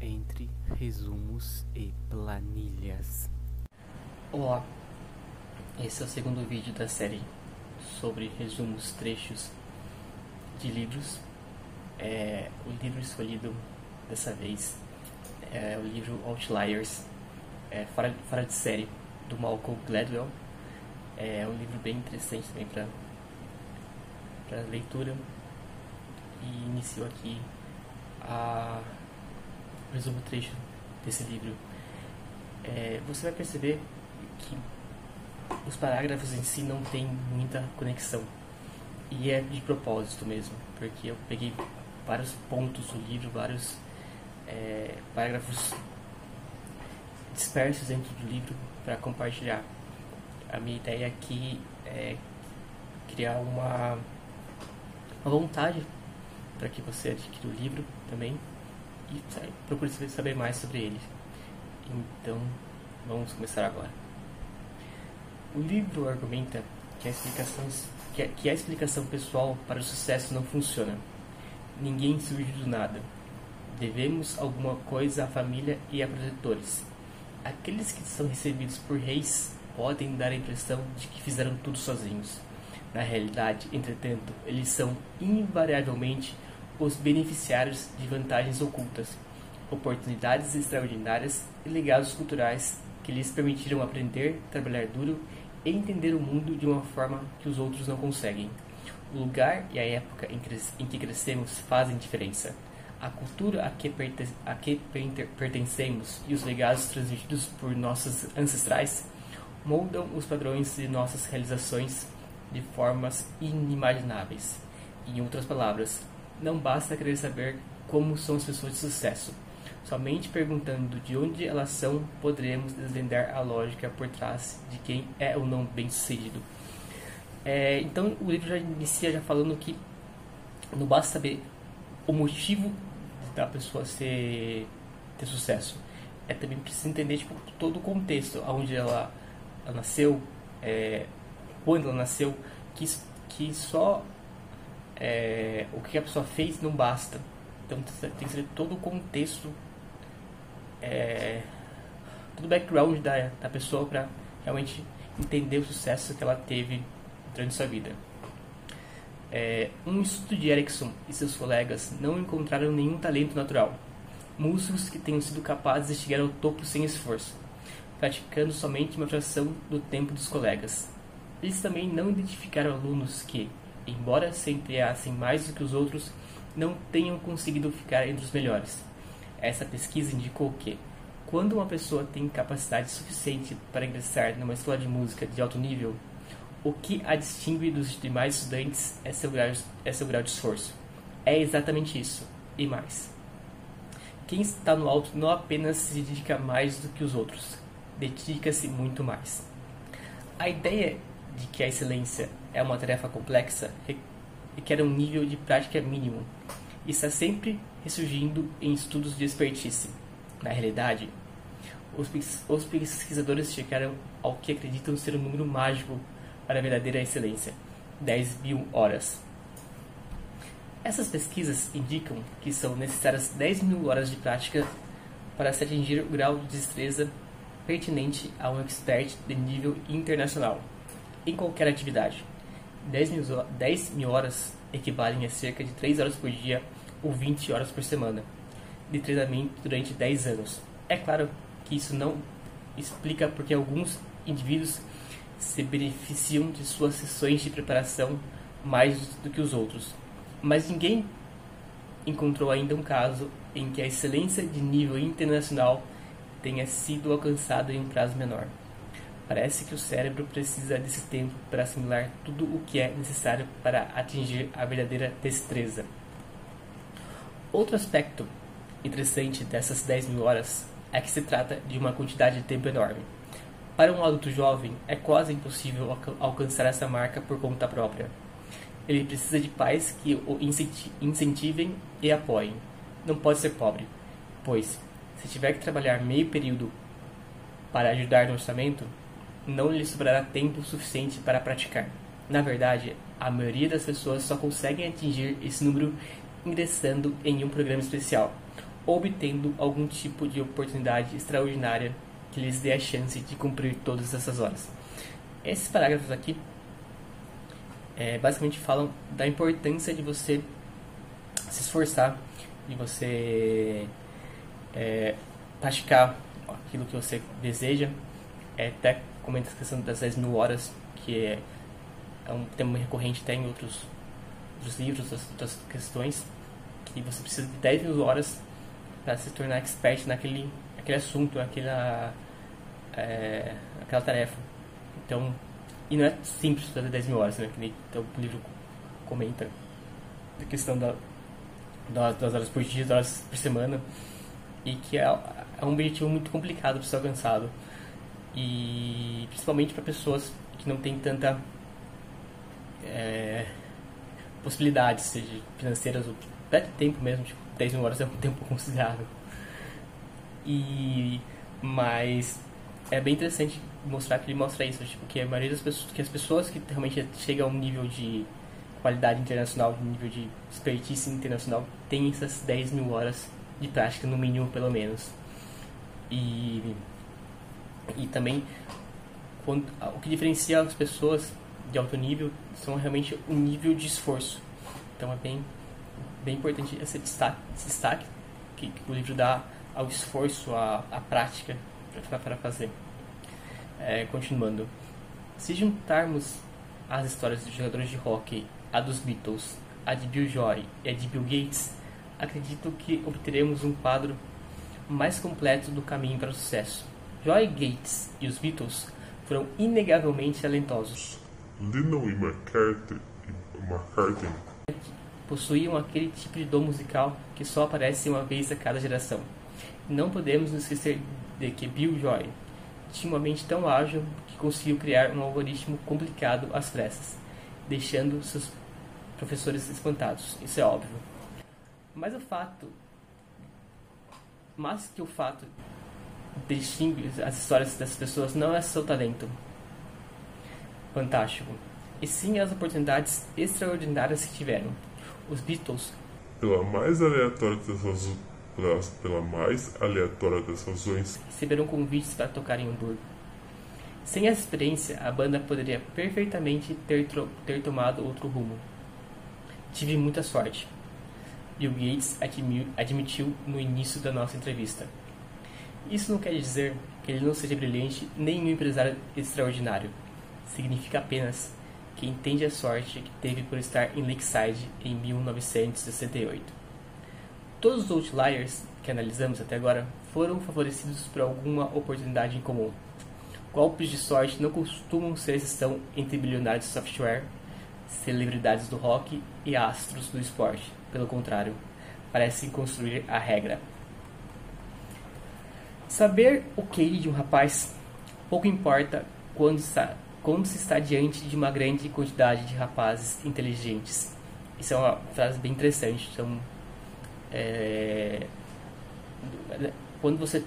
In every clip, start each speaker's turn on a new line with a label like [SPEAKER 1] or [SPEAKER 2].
[SPEAKER 1] entre resumos e planilhas.
[SPEAKER 2] Olá, esse é o segundo vídeo da série sobre resumos, trechos de livros. É, o livro escolhido dessa vez é o livro Outliers, é, fora, fora de série, do Malcolm Gladwell. É um livro bem interessante também para leitura e inicio aqui a resumo trecho desse livro, é, você vai perceber que os parágrafos em si não têm muita conexão. E é de propósito mesmo, porque eu peguei vários pontos do livro, vários é, parágrafos dispersos dentro do livro para compartilhar. A minha ideia aqui é criar uma, uma vontade para que você adquira o livro também e procure saber mais sobre ele. Então, vamos começar agora. O livro argumenta que a, explicação, que a, que a explicação pessoal para o sucesso não funciona. Ninguém surge do nada. Devemos alguma coisa à família e a protetores. Aqueles que são recebidos por reis podem dar a impressão de que fizeram tudo sozinhos. Na realidade, entretanto, eles são invariavelmente os beneficiários de vantagens ocultas, oportunidades extraordinárias e legados culturais que lhes permitiram aprender, trabalhar duro e entender o mundo de uma forma que os outros não conseguem. O lugar e a época em que crescemos fazem diferença. A cultura a que, a que pertencemos e os legados transmitidos por nossos ancestrais moldam os padrões de nossas realizações de formas inimagináveis. Em outras palavras, não basta querer saber como são as pessoas de sucesso. Somente perguntando de onde elas são, poderemos desvendar a lógica por trás de quem é ou não bem-sucedido. É, então, o livro já inicia já falando que não basta saber o motivo da pessoa ser, ter sucesso. É também preciso entender tipo, todo o contexto, onde ela, ela nasceu, é, quando ela nasceu, que, que só é, o que a pessoa fez não basta. Então tem que ser todo o contexto, é, todo o background da, da pessoa para realmente entender o sucesso que ela teve durante sua vida. É, um estudo de Erickson e seus colegas não encontraram nenhum talento natural, músicos que tenham sido capazes de chegar ao topo sem esforço, praticando somente uma fração do tempo dos colegas. Eles também não identificaram alunos que, embora se empenhassem mais do que os outros, não tenham conseguido ficar entre os melhores. Essa pesquisa indicou que, quando uma pessoa tem capacidade suficiente para ingressar numa escola de música de alto nível, o que a distingue dos demais estudantes é seu grau, é seu grau de esforço. É exatamente isso, e mais. Quem está no alto não apenas se dedica mais do que os outros, dedica-se muito mais. A ideia de que a excelência é uma tarefa complexa requer um nível de prática mínimo e está sempre ressurgindo em estudos de expertise. Na realidade, os pesquisadores chegaram ao que acreditam ser um número mágico para a verdadeira excelência: 10 mil horas. Essas pesquisas indicam que são necessárias 10 mil horas de prática para se atingir o grau de destreza pertinente a um expert de nível internacional em qualquer atividade. 10 mil, 10 mil horas equivalem a cerca de 3 horas por dia ou 20 horas por semana de treinamento durante 10 anos. É claro que isso não explica porque alguns indivíduos se beneficiam de suas sessões de preparação mais do que os outros, mas ninguém encontrou ainda um caso em que a excelência de nível internacional tenha sido alcançada em um prazo menor. Parece que o cérebro precisa desse tempo para assimilar tudo o que é necessário para atingir a verdadeira destreza. Outro aspecto interessante dessas 10 mil horas é que se trata de uma quantidade de tempo enorme. Para um adulto jovem, é quase impossível alcançar essa marca por conta própria. Ele precisa de pais que o incentivem e apoiem. Não pode ser pobre, pois, se tiver que trabalhar meio período para ajudar no orçamento, não lhe sobrará tempo suficiente para praticar. Na verdade, a maioria das pessoas só conseguem atingir esse número ingressando em um programa especial, obtendo algum tipo de oportunidade extraordinária que lhes dê a chance de cumprir todas essas horas. Esses parágrafos aqui é, basicamente falam da importância de você se esforçar, de você é, praticar aquilo que você deseja. É, até comenta a questão das 10 mil horas, que é, é um tema recorrente até em outros, outros livros, outras questões, que você precisa de 10 mil horas para se tornar expert naquele, naquele assunto, naquela, é, tarefa. Então, e não é simples fazer 10 mil horas, né? Que nem então, o livro comenta a questão da, das horas por dia, das horas por semana, e que é, é um objetivo muito complicado para ser alcançado. E principalmente para pessoas que não têm tanta é, possibilidades, seja financeiras ou até de tempo mesmo, tipo, 10 mil horas é um tempo considerável. E, mas é bem interessante mostrar que ele mostra isso, tipo, que a maioria das pessoas, que as pessoas que realmente chegam a um nível de qualidade internacional, um nível de expertise internacional, têm essas 10 mil horas de prática, no mínimo, pelo menos. E, e também, quando, o que diferencia as pessoas de alto nível são realmente o nível de esforço. Então é bem, bem importante esse destaque, esse destaque que, que o livro dá ao esforço, à, à prática para fazer. É, continuando. Se juntarmos as histórias dos jogadores de hockey, a dos Beatles, a de Bill Joy e a de Bill Gates, acredito que obteremos um quadro mais completo do caminho para o sucesso. Joy Gates e os Beatles foram inegavelmente talentosos.
[SPEAKER 3] Lennon e McCartney, McCartney
[SPEAKER 2] possuíam aquele tipo de dom musical que só aparece uma vez a cada geração. Não podemos nos esquecer de que Bill Joy tinha uma mente tão ágil que conseguiu criar um algoritmo complicado às pressas, deixando seus professores espantados. Isso é óbvio. Mas o fato, mais que o fato distingue as histórias das pessoas não é seu talento fantástico, e sim as oportunidades extraordinárias que tiveram. Os Beatles,
[SPEAKER 3] pela mais aleatória das razões, pela, mais aleatória das razões,
[SPEAKER 2] receberam convites para tocar em Hamburgo. Sem essa experiência, a banda poderia perfeitamente ter, ter tomado outro rumo. Tive muita sorte. Bill Gates admitiu no início da nossa entrevista. Isso não quer dizer que ele não seja brilhante nem um empresário extraordinário. Significa apenas que entende a sorte que teve por estar em Lakeside em 1968. Todos os outliers que analisamos até agora foram favorecidos por alguma oportunidade em comum. Golpes de sorte não costumam ser exceção entre bilionários de software, celebridades do rock e astros do esporte. Pelo contrário, parecem construir a regra. Saber o QI de um rapaz pouco importa quando, está, quando se está diante de uma grande quantidade de rapazes inteligentes. Isso é uma frase bem interessante. Então, é, quando você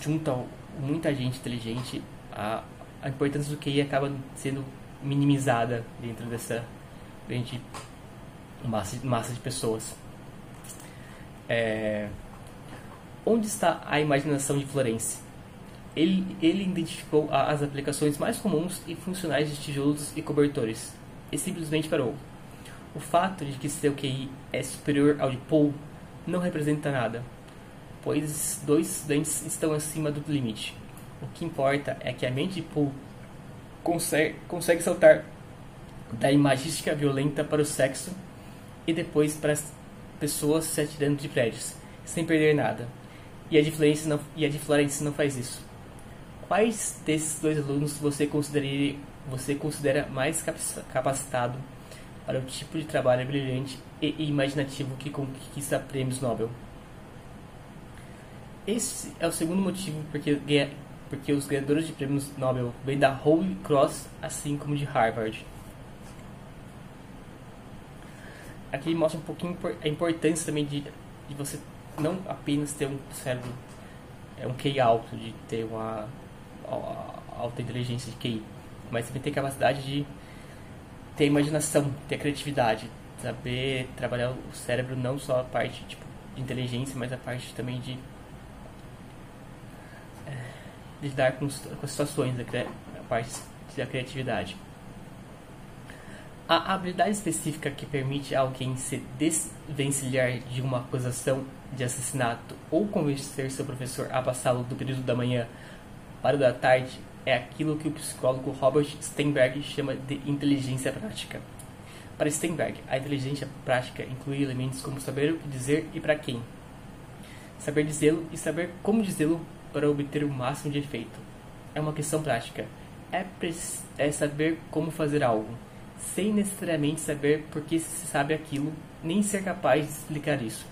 [SPEAKER 2] junta muita gente inteligente, a, a importância do QI acaba sendo minimizada dentro dessa grande massa, massa de pessoas. É, onde está a imaginação de Florence? Ele, ele identificou as aplicações mais comuns e funcionais de tijolos e cobertores e simplesmente parou. O fato de que seu QI é superior ao de Paul não representa nada, pois dois estudantes estão acima do limite. O que importa é que a mente de Paul consegue, consegue saltar da imagística violenta para o sexo e depois para as pessoas se atirando de prédios, sem perder nada. E a de Florence não, e a de Florence não faz isso. Quais desses dois alunos você, você considera mais capacitado para o tipo de trabalho brilhante e imaginativo que conquista prêmios Nobel? Esse é o segundo motivo porque, porque os ganhadores de prêmios Nobel vêm da Holy Cross, assim como de Harvard. Aqui mostra um pouquinho a importância também de, de você não apenas ter um cérebro, é um QI alto, de ter uma alta inteligência de QI, mas também ter capacidade de ter imaginação, ter criatividade, saber trabalhar o cérebro não só a parte tipo de inteligência, mas a parte também de, é, lidar com, com as situações, a, a parte da criatividade. A habilidade específica que permite alguém se desvencilhar de uma acusação de assassinato ou convencer seu professor a passá-lo do período da manhã para o da tarde é aquilo que o psicólogo Robert Steinberg chama de inteligência prática. Para Steinberg, a inteligência prática inclui elementos como saber o que dizer e para quem, saber dizê-lo e saber como dizê-lo para obter o máximo de efeito. É uma questão prática. É, é saber como fazer algo sem necessariamente saber por que se sabe aquilo, nem ser capaz de explicar isso.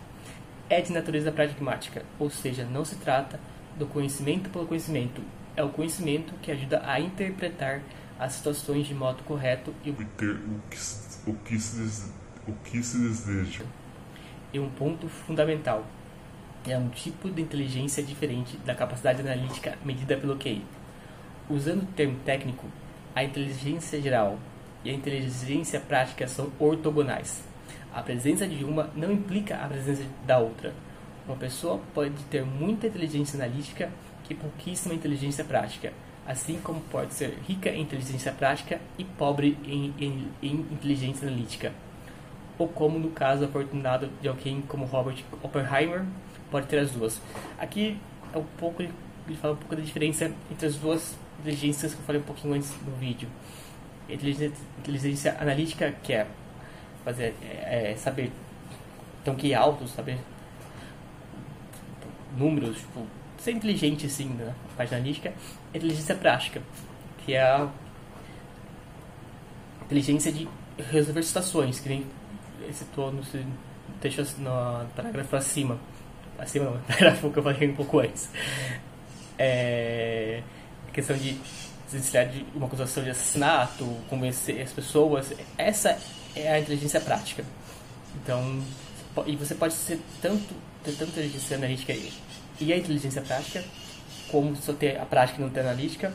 [SPEAKER 2] É de natureza pragmática, ou seja, não se trata do conhecimento pelo conhecimento, é o conhecimento que ajuda a interpretar as situações de modo correto e
[SPEAKER 3] obter o que, o que, se, o que se deseja.
[SPEAKER 2] E um ponto fundamental é um tipo de inteligência diferente da capacidade analítica medida pelo QI. Usando o termo técnico, a inteligência geral e a inteligência prática são ortogonais. A presença de uma não implica a presença da outra. Uma pessoa pode ter muita inteligência analítica e pouquíssima inteligência prática, assim como pode ser rica em inteligência prática e pobre em, em, em inteligência analítica. Ou como no caso afortunado de alguém como Robert Oppenheimer, pode ter as duas. Aqui é um pouco ele fala um pouco da diferença entre as duas inteligências que eu falei um pouquinho antes no vídeo inteligência, inteligência analítica que é fazer é, é saber então que alto saber números tipo, ser inteligente assim na parte analítica inteligência prática que é a inteligência de resolver situações que nem citou no texto no parágrafo acima acima não, parágrafo que eu falei um pouco antes é questão de desvencilhar de uma acusação de assassinato, convencer as pessoas. Essa é a inteligência prática. Então, e você pode ser tanto ter tanta inteligência analítica e a inteligência prática, como só ter a prática e não ter a analítica,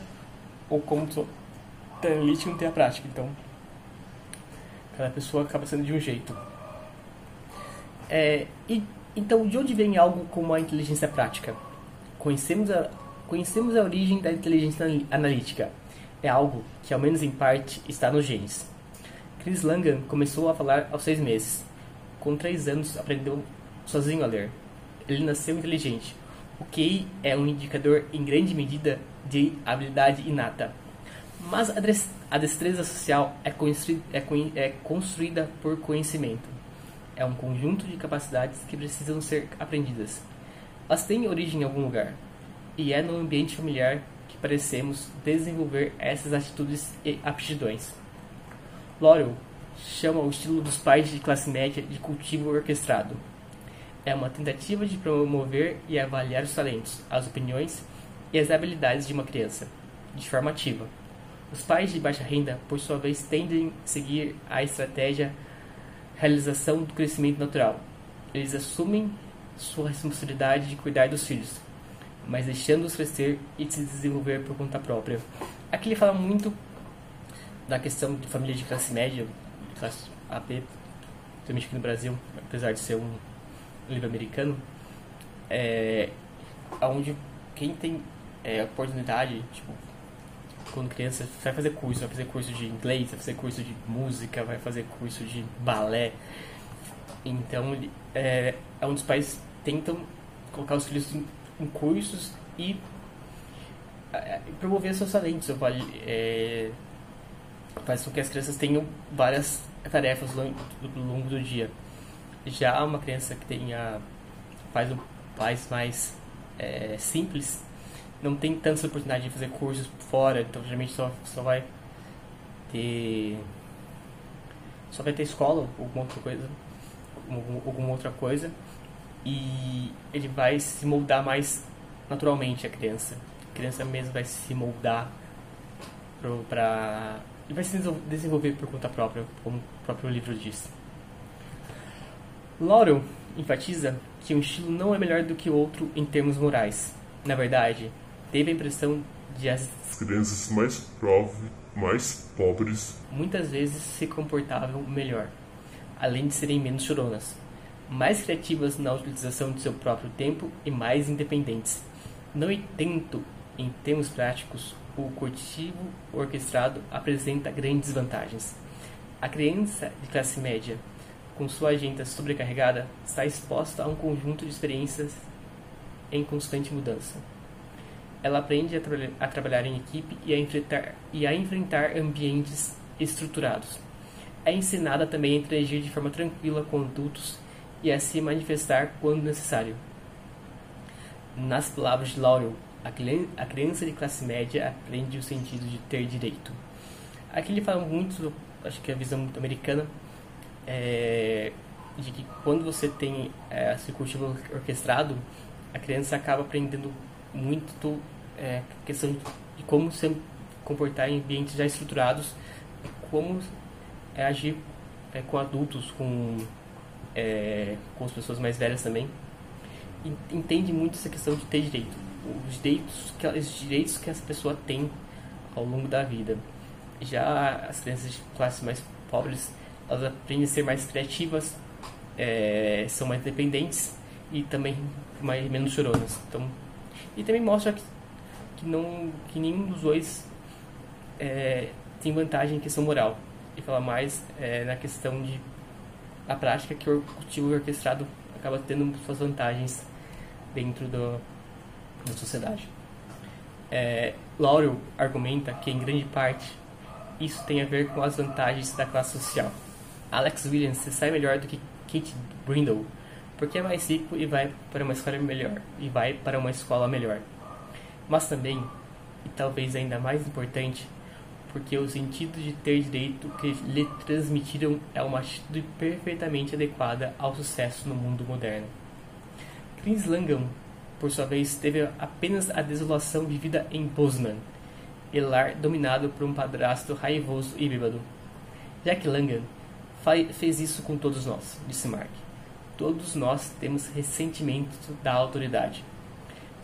[SPEAKER 2] ou como só ter a analítica e não ter a prática. Então, cada pessoa acaba sendo de um jeito. É, e, então, de onde vem algo como a inteligência prática? Conhecemos a, Conhecemos a origem da inteligência analítica. É algo que, ao menos em parte, está nos genes. Chris Langan começou a falar aos seis meses. Com três anos, aprendeu sozinho a ler. Ele nasceu inteligente. O QI é um indicador, em grande medida, de habilidade inata. Mas a destreza social é, é, é construída por conhecimento. É um conjunto de capacidades que precisam ser aprendidas. Elas têm origem em algum lugar e é no ambiente familiar que parecemos desenvolver essas atitudes e aptidões. Laurel chama o estilo dos pais de classe média de cultivo orquestrado. É uma tentativa de promover e avaliar os talentos, as opiniões e as habilidades de uma criança, de forma ativa. Os pais de baixa renda, por sua vez, tendem a seguir a estratégia realização do crescimento natural. Eles assumem sua responsabilidade de cuidar dos filhos, mas deixando-os crescer e se desenvolver por conta própria. Aqui ele fala muito da questão de família de classe média, classe AP, principalmente aqui no Brasil, apesar de ser um livro americano, é, onde quem tem é, oportunidade, tipo, quando criança, vai fazer curso, vai fazer curso de inglês, vai fazer curso de música, vai fazer curso de balé. Então, é, é os pais tentam colocar os filhos em cursos e é, promover seus talentos. É, faz com que as crianças tenham várias tarefas ao longo do dia. Já uma criança que tenha um pais mais é, simples não tem tanta oportunidade de fazer cursos fora, então geralmente só, só vai ter só vai ter escola ou alguma outra coisa alguma outra coisa e ele vai se moldar mais naturalmente a criança. A criança mesmo vai se moldar para ele vai se desenvolver por conta própria, como o próprio livro diz. Laurel enfatiza que um estilo não é melhor do que o outro em termos morais. Na verdade, teve a impressão de as
[SPEAKER 3] crianças mais, prove, mais pobres
[SPEAKER 2] muitas vezes se comportavam melhor, além de serem menos choronas mais criativas na utilização de seu próprio tempo e mais independentes. No entanto, em termos práticos, o cultivo orquestrado apresenta grandes vantagens. A criança de classe média, com sua agenda sobrecarregada, está exposta a um conjunto de experiências em constante mudança. Ela aprende a, tra a trabalhar em equipe e a, enfrentar, e a enfrentar ambientes estruturados. É ensinada também a interagir de forma tranquila com adultos e a se manifestar quando necessário. Nas palavras de Laurel, a criança de classe média aprende o sentido de ter direito. Aqui ele fala muito, acho que é a visão muito americana, é, de que quando você tem é, esse cultivo orquestrado, a criança acaba aprendendo muito é, questão de como se comportar em ambientes já estruturados, como é, agir é, com adultos, com, é, com as pessoas mais velhas também. Entende muito essa questão de ter direito, os direitos que, os direitos que essa pessoa tem ao longo da vida. Já as crianças de classes mais pobres, elas aprendem a ser mais criativas, é, são mais dependentes e também mais menos choronas. Então, e também mostra que, que não que nenhum dos dois é, tem vantagem em questão moral e fala mais é, na questão de a prática que o cultivo orquestrado acaba tendo suas vantagens dentro do, da sociedade. É, Laurel argumenta que em grande parte isso tem a ver com as vantagens da classe social. Alex Williams se sai melhor do que Kate Brindle porque é mais rico e vai para uma escola melhor e vai para uma escola melhor. Mas também, e talvez ainda mais importante, porque o sentido de ter direito que lhe transmitiram é uma atitude perfeitamente adequada ao sucesso no mundo moderno. Chris Langham, por sua vez, teve apenas a desolação vivida em Bozeman, lar dominado por um padrasto raivoso e bêbado. Jack Langham fez isso com todos nós, disse Mark. Todos nós temos ressentimento da autoridade.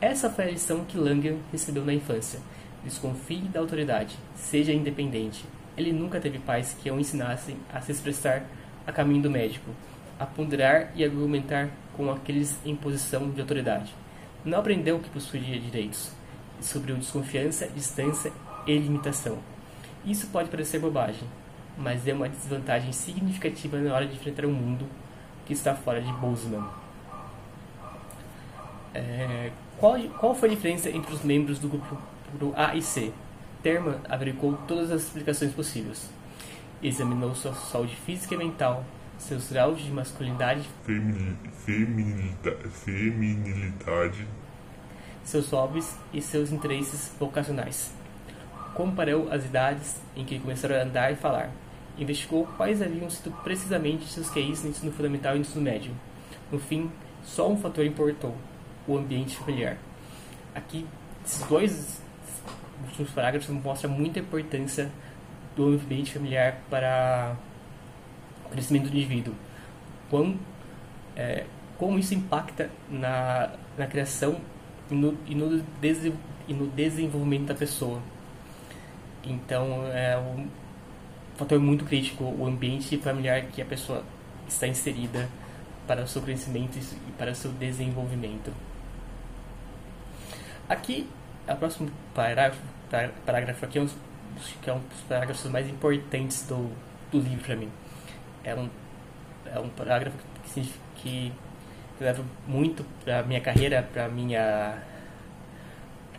[SPEAKER 2] Essa foi a lição que Langham recebeu na infância. Desconfie da autoridade, seja independente. Ele nunca teve pais que o ensinassem a se expressar a caminho do médico, a ponderar e argumentar com aqueles em posição de autoridade. Não aprendeu que possuía direitos. Descobriu desconfiança, distância e limitação. Isso pode parecer bobagem, mas é uma desvantagem significativa na hora de enfrentar o mundo que está fora de Bozeman. É, qual, qual foi a diferença entre os membros do grupo A e C? Terman averiguou todas as explicações possíveis. Examinou sua saúde física e mental, seus graus de masculinidade,
[SPEAKER 3] feminilidade, feminilidade,
[SPEAKER 2] seus hobbies e seus interesses vocacionais. Comparou as idades em que começaram a andar e falar investigou quais haviam sido precisamente seus QIs no ensino fundamental e no ensino médio. No fim, só um fator importou: o ambiente familiar. Aqui, esses dois últimos parágrafos mostram muita importância do ambiente familiar para crescimento do indivíduo. Quão, é, como isso impacta na, na criação e no, e, no e no desenvolvimento da pessoa. Então, é, fator muito crítico o ambiente familiar que a pessoa está inserida para o seu crescimento e para o seu desenvolvimento. Aqui, o próximo parágrafo, parágrafo aqui é um, que é um dos parágrafos mais importantes do, do livro para mim. É um, é um parágrafo que, que leva muito para minha carreira, para minha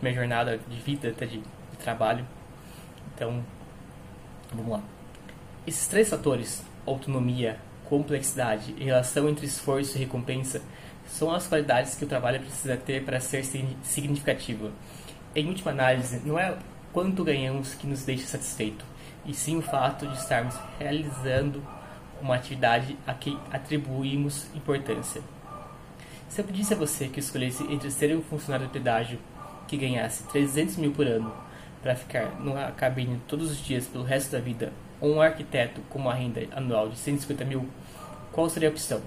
[SPEAKER 2] minha jornada de vida, até de, de trabalho. Então, vamos lá. Esses três fatores, autonomia, complexidade e relação entre esforço e recompensa, são as qualidades que o trabalho precisa ter para ser significativo. Em última análise, não é quanto ganhamos que nos deixa satisfeito, e sim o fato de estarmos realizando uma atividade a que atribuímos importância. Se eu pedisse a você que escolhesse entre ser um funcionário de pedágio que ganhasse 300 mil por ano para ficar numa cabine todos os dias pelo resto da vida ou um arquiteto com uma renda anual de 150 mil, qual seria a opção?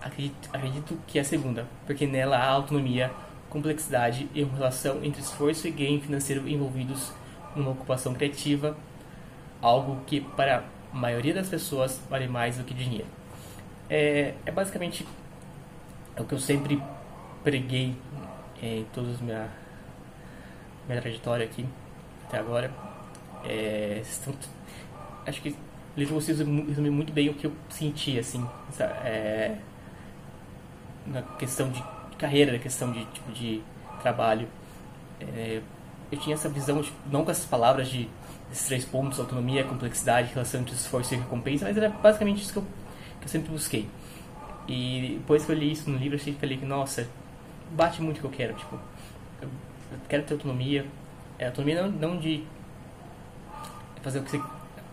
[SPEAKER 2] Acredito, acredito que é a segunda, porque nela há autonomia, complexidade e uma relação entre esforço e ganho financeiro envolvidos numa ocupação criativa, algo que para a maioria das pessoas vale mais do que dinheiro. É, é basicamente é o que eu sempre preguei é, em toda a minha, minha trajetória aqui até agora. É, estão, acho que o livro você resume muito bem o que eu senti, assim, é, na questão de carreira, na questão de tipo de trabalho. É, eu tinha essa visão, de, não com essas palavras de esses três pontos, autonomia, complexidade, relação entre esforço e recompensa, mas era basicamente isso que eu, que eu sempre busquei. E depois que eu li isso no livro, eu falei que, nossa, bate muito o que eu quero, tipo, eu quero ter autonomia, é, autonomia não, não de fazer o que você...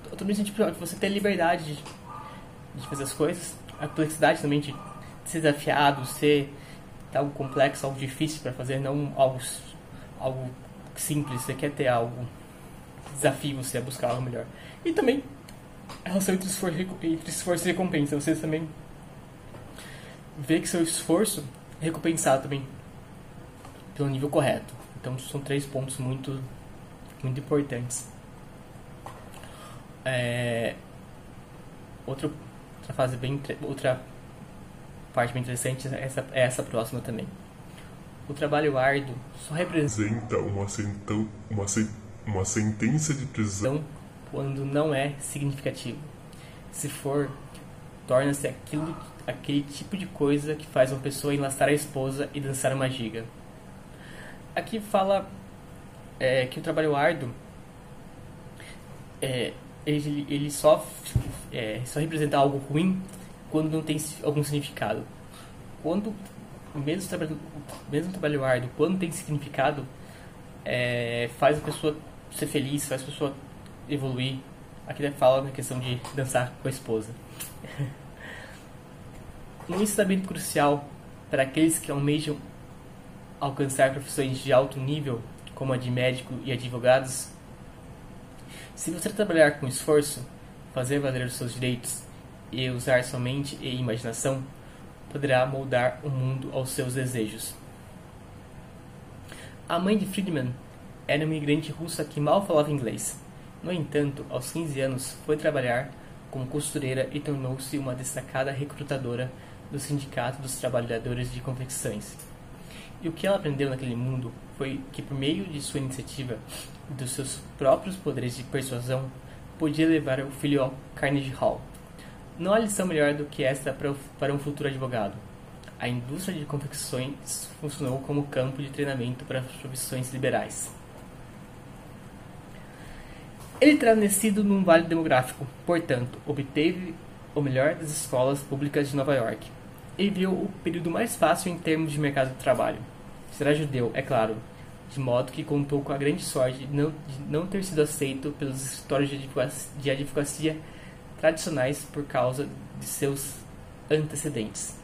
[SPEAKER 2] Autonomia no sentido de você ter liberdade de, de fazer as coisas, a complexidade também de ser desafiado, ser algo complexo, algo difícil para fazer, não algo, algo simples, você quer ter algo desafio você a buscar algo melhor. E também a relação entre esforço, entre esforço e recompensa. Você também vê que seu esforço é recompensado também pelo nível correto. Então são três pontos muito, muito importantes. É, outra, fase bem outra parte bem interessante é essa, é essa próxima também. O trabalho árduo só representa
[SPEAKER 3] uma, sentão, uma, uma sentença de prisão
[SPEAKER 2] quando não é significativo. Se for, torna-se aquilo aquele tipo de coisa que faz uma pessoa enlaçar a esposa e dançar uma giga. Aqui fala é, que o trabalho árduo é, ele, ele só, é, só representa algo ruim quando não tem algum significado. Quando mesmo trabalho, mesmo trabalho árduo, quando tem significado, é, faz a pessoa ser feliz, faz a pessoa evoluir. Aqui fala na questão de dançar com a esposa. um ensinamento crucial para aqueles que almejam alcançar profissões de alto nível, como a de médico e advogados. Se você trabalhar com esforço, fazer valer os seus direitos e usar sua mente e imaginação, poderá moldar o mundo aos seus desejos. A mãe de Friedman era uma imigrante russa que mal falava inglês. No entanto, aos 15 anos, foi trabalhar como costureira e tornou-se uma destacada recrutadora do Sindicato dos Trabalhadores de Confecções. E o que ela aprendeu naquele mundo foi que, por meio de sua iniciativa e dos seus próprios poderes de persuasão, podia levar o filho ao Carnegie Hall. Não há lição melhor do que esta para um futuro advogado. A indústria de confecções funcionou como campo de treinamento para profissões liberais. Ele terá nascido num vale demográfico, portanto, obteve o melhor das escolas públicas de Nova York ele viu o período mais fácil em termos de mercado de trabalho. Será judeu, é claro, de modo que contou com a grande sorte de não, de não ter sido aceito pelos escritórios de advocacia, de advocacia tradicionais por causa de seus antecedentes.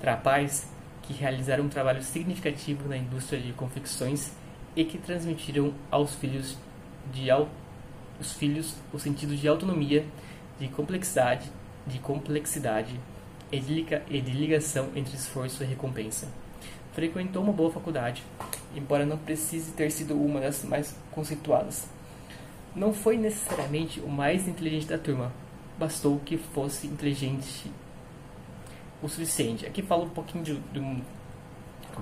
[SPEAKER 2] Trapaz que realizaram um trabalho significativo na indústria de confecções e que transmitiram aos filhos de os filhos o sentido de autonomia, de complexidade, de complexidade e de ligação entre esforço e recompensa. Frequentou uma boa faculdade, embora não precise ter sido uma das mais conceituadas. Não foi necessariamente o mais inteligente da turma, bastou que fosse inteligente o suficiente. Aqui fala um pouquinho de, de, um,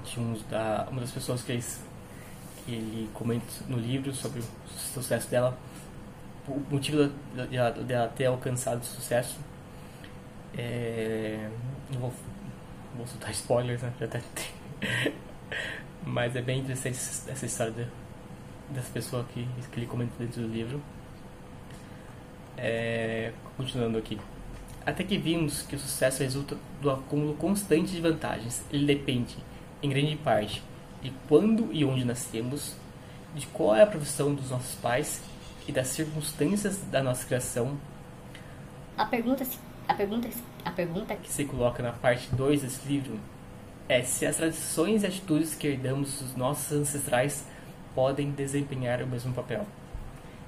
[SPEAKER 2] de um, da, uma das pessoas que ele, que ele comenta no livro sobre o sucesso dela, o motivo dela, dela ter alcançado sucesso é, não vou, vou soltar spoilers, né? Já até tem. Mas é bem interessante essa história de, dessa pessoa que, que ele comenta dentro do livro. É, continuando aqui. Até que vimos que o sucesso resulta do acúmulo constante de vantagens. Ele depende, em grande parte, de quando e onde nascemos, de qual é a profissão dos nossos pais e das circunstâncias da nossa criação.
[SPEAKER 4] A pergunta a pergunta, a pergunta
[SPEAKER 2] que se coloca na parte 2 desse livro é se as tradições e atitudes que herdamos dos nossos ancestrais podem desempenhar o mesmo papel.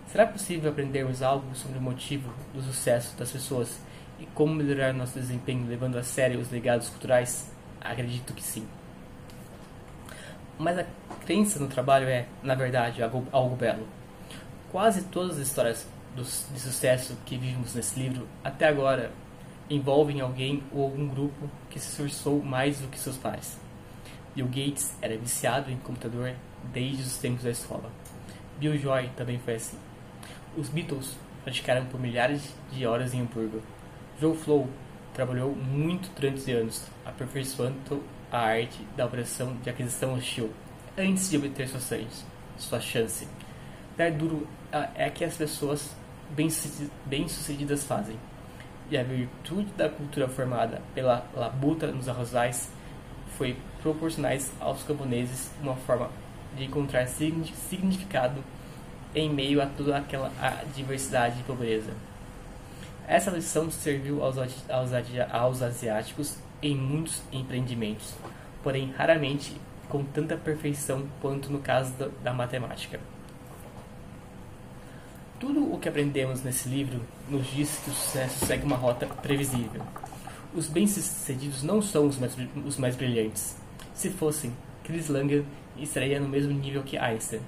[SPEAKER 2] Será possível aprendermos algo sobre o motivo do sucesso das pessoas e como melhorar nosso desempenho levando a sério os legados culturais? Acredito que sim. Mas a crença no trabalho é, na verdade, algo, algo belo. Quase todas as histórias de sucesso que vimos nesse livro até agora envolvem alguém ou algum grupo que se esforçou mais do que seus pais. Bill Gates era viciado em computador desde os tempos da escola. Bill Joy também foi assim. Os Beatles praticaram por milhares de horas em Hamburgo. Joe Flow trabalhou muito durante anos, aperfeiçoando a arte da operação de aquisição hostil, antes de obter sua chance. Sua chance. Dar duro é que as pessoas bem-sucedidas fazem. E a virtude da cultura formada pela labuta nos arrozais foi proporcionais aos camponeses uma forma de encontrar significado em meio a toda aquela diversidade e pobreza. Essa lição serviu aos, aos, aos asiáticos em muitos empreendimentos, porém raramente com tanta perfeição quanto no caso da, da matemática. Que aprendemos nesse livro nos diz que o sucesso segue uma rota previsível. Os bem-sucedidos não são os mais, os mais brilhantes. Se fossem, Chris Langer estaria no mesmo nível que Einstein.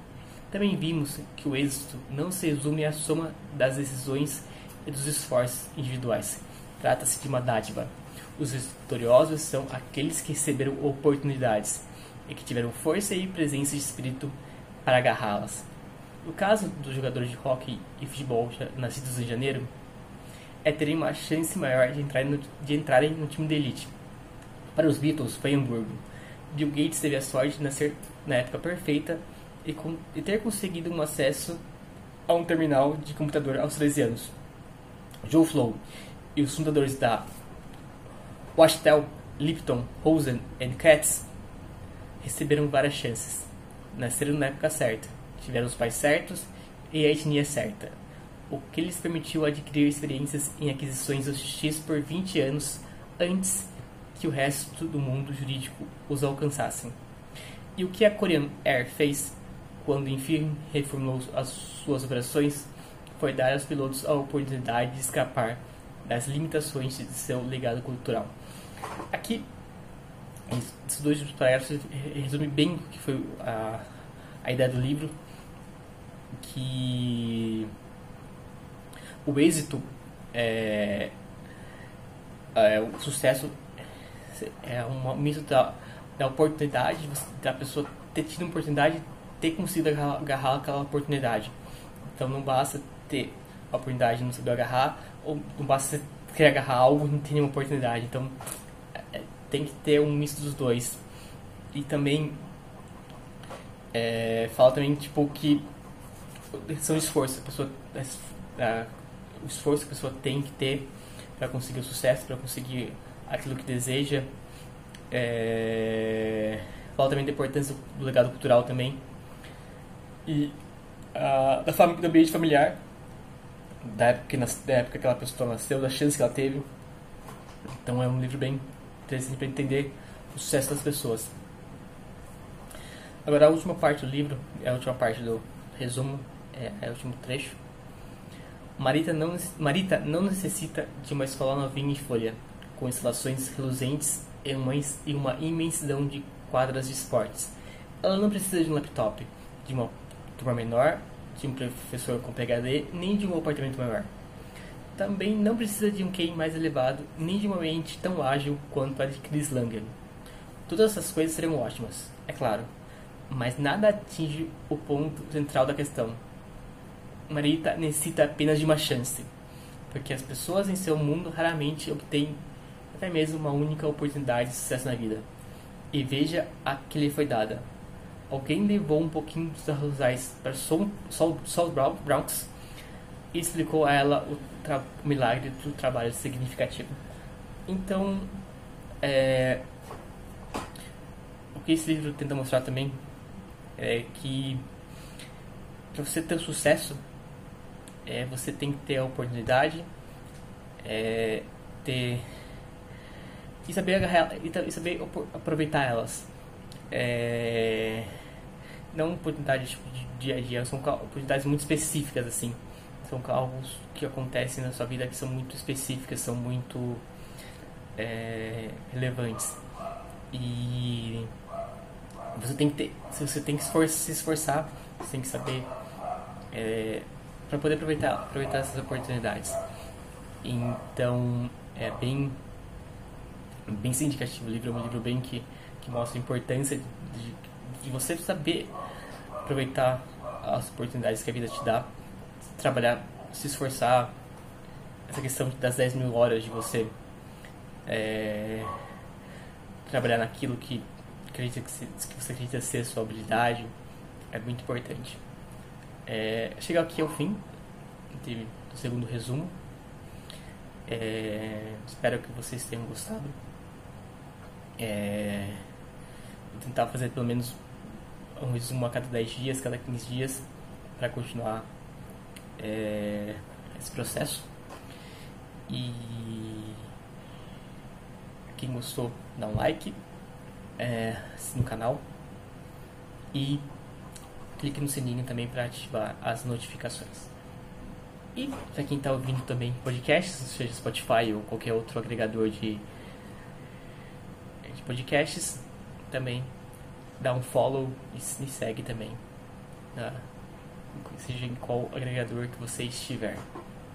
[SPEAKER 2] Também vimos que o êxito não se resume à soma das decisões e dos esforços individuais. Trata-se de uma dádiva. Os vitoriosos são aqueles que receberam oportunidades e que tiveram força e presença de espírito para agarrá-las. No caso dos jogadores de hockey e futebol nascidos em janeiro, é terem uma chance maior de, entrar no, de entrarem no time de elite. Para os Beatles, foi Hamburgo. Bill Gates teve a sorte de nascer na época perfeita e, com, e ter conseguido um acesso a um terminal de computador aos 13 anos. Joe Flow e os fundadores da Wachtel, Lipton, Rosen e Katz receberam várias chances. Nasceram na época certa tiveram os pais certos e a etnia certa, o que lhes permitiu adquirir experiências em aquisições X por 20 anos antes que o resto do mundo jurídico os alcançassem. E o que a Korean Air fez quando enfim reformulou as suas operações foi dar aos pilotos a oportunidade de escapar das limitações de seu legado cultural. Aqui, esses dois parágrafos resumem bem o que foi a, a ideia do livro que o êxito é, é o sucesso é um misto da, da oportunidade da pessoa ter tido uma oportunidade ter conseguido agarrar aquela oportunidade. Então não basta ter a oportunidade de não saber agarrar ou não basta querer agarrar algo e não ter nenhuma oportunidade. Então é, tem que ter um misto dos dois. E também é, fala também tipo que são esforço, a pessoa, a, o esforço que a pessoa tem que ter para conseguir o sucesso, para conseguir aquilo que deseja. É, fala também da importância do legado cultural também. E da família, do ambiente familiar, da época, que, da época que aquela pessoa nasceu, da chance que ela teve. Então é um livro bem interessante para entender o sucesso das pessoas. Agora a última parte do livro, é a última parte do resumo, é, é o último trecho. Marita não, Marita não necessita de uma escola novinha em folha, com instalações reluzentes e uma, imensidão de quadras de esportes. Ela não precisa de um laptop, de uma turma menor, de um professor com PhD, nem de um apartamento maior. Também não precisa de um QI mais elevado, nem de uma mente tão ágil quanto a de Chris Langer. Todas essas coisas seriam ótimas, é claro, mas nada atinge o ponto central da questão, Marita necessita apenas de uma chance, porque as pessoas em seu mundo raramente obtêm até mesmo uma única oportunidade de sucesso na vida. E veja a que lhe foi dada. Alguém levou um pouquinho dos arrozais para Sol, Sol, Sol Bronx e explicou a ela o, o milagre do trabalho significativo. Então, é, o que esse livro tenta mostrar também é que para você ter sucesso é, você tem que ter a oportunidade, é, ter e saber agarrar, e saber aproveitar elas. É, não oportunidades tipo, de dia a dia, são oportunidades muito específicas assim. São algo que acontecem na sua vida que são muito específicas, são muito é, relevantes. E você tem que ter, você tem que se esforçar, você tem que saber é, para poder aproveitar, aproveitar essas oportunidades. Então, é bem bem significativo. O livro é um livro bem que, que mostra a importância de, de você saber aproveitar as oportunidades que a vida te dá, trabalhar, se esforçar. Essa questão das 10 mil horas de você é, trabalhar naquilo que, acredita que, se, que você acredita ser sua habilidade é muito importante. É, chegar aqui ao fim do segundo resumo. É, espero que vocês tenham gostado. É, vou tentar fazer pelo menos um resumo a cada 10 dias, cada 15 dias, para continuar é, esse processo. E quem gostou, dá um like é, no canal e clique no sininho também para ativar as notificações. E para quem está ouvindo também podcasts, seja Spotify ou qualquer outro agregador de, de podcasts, também dá um follow e me segue também, seja em qual agregador que você estiver.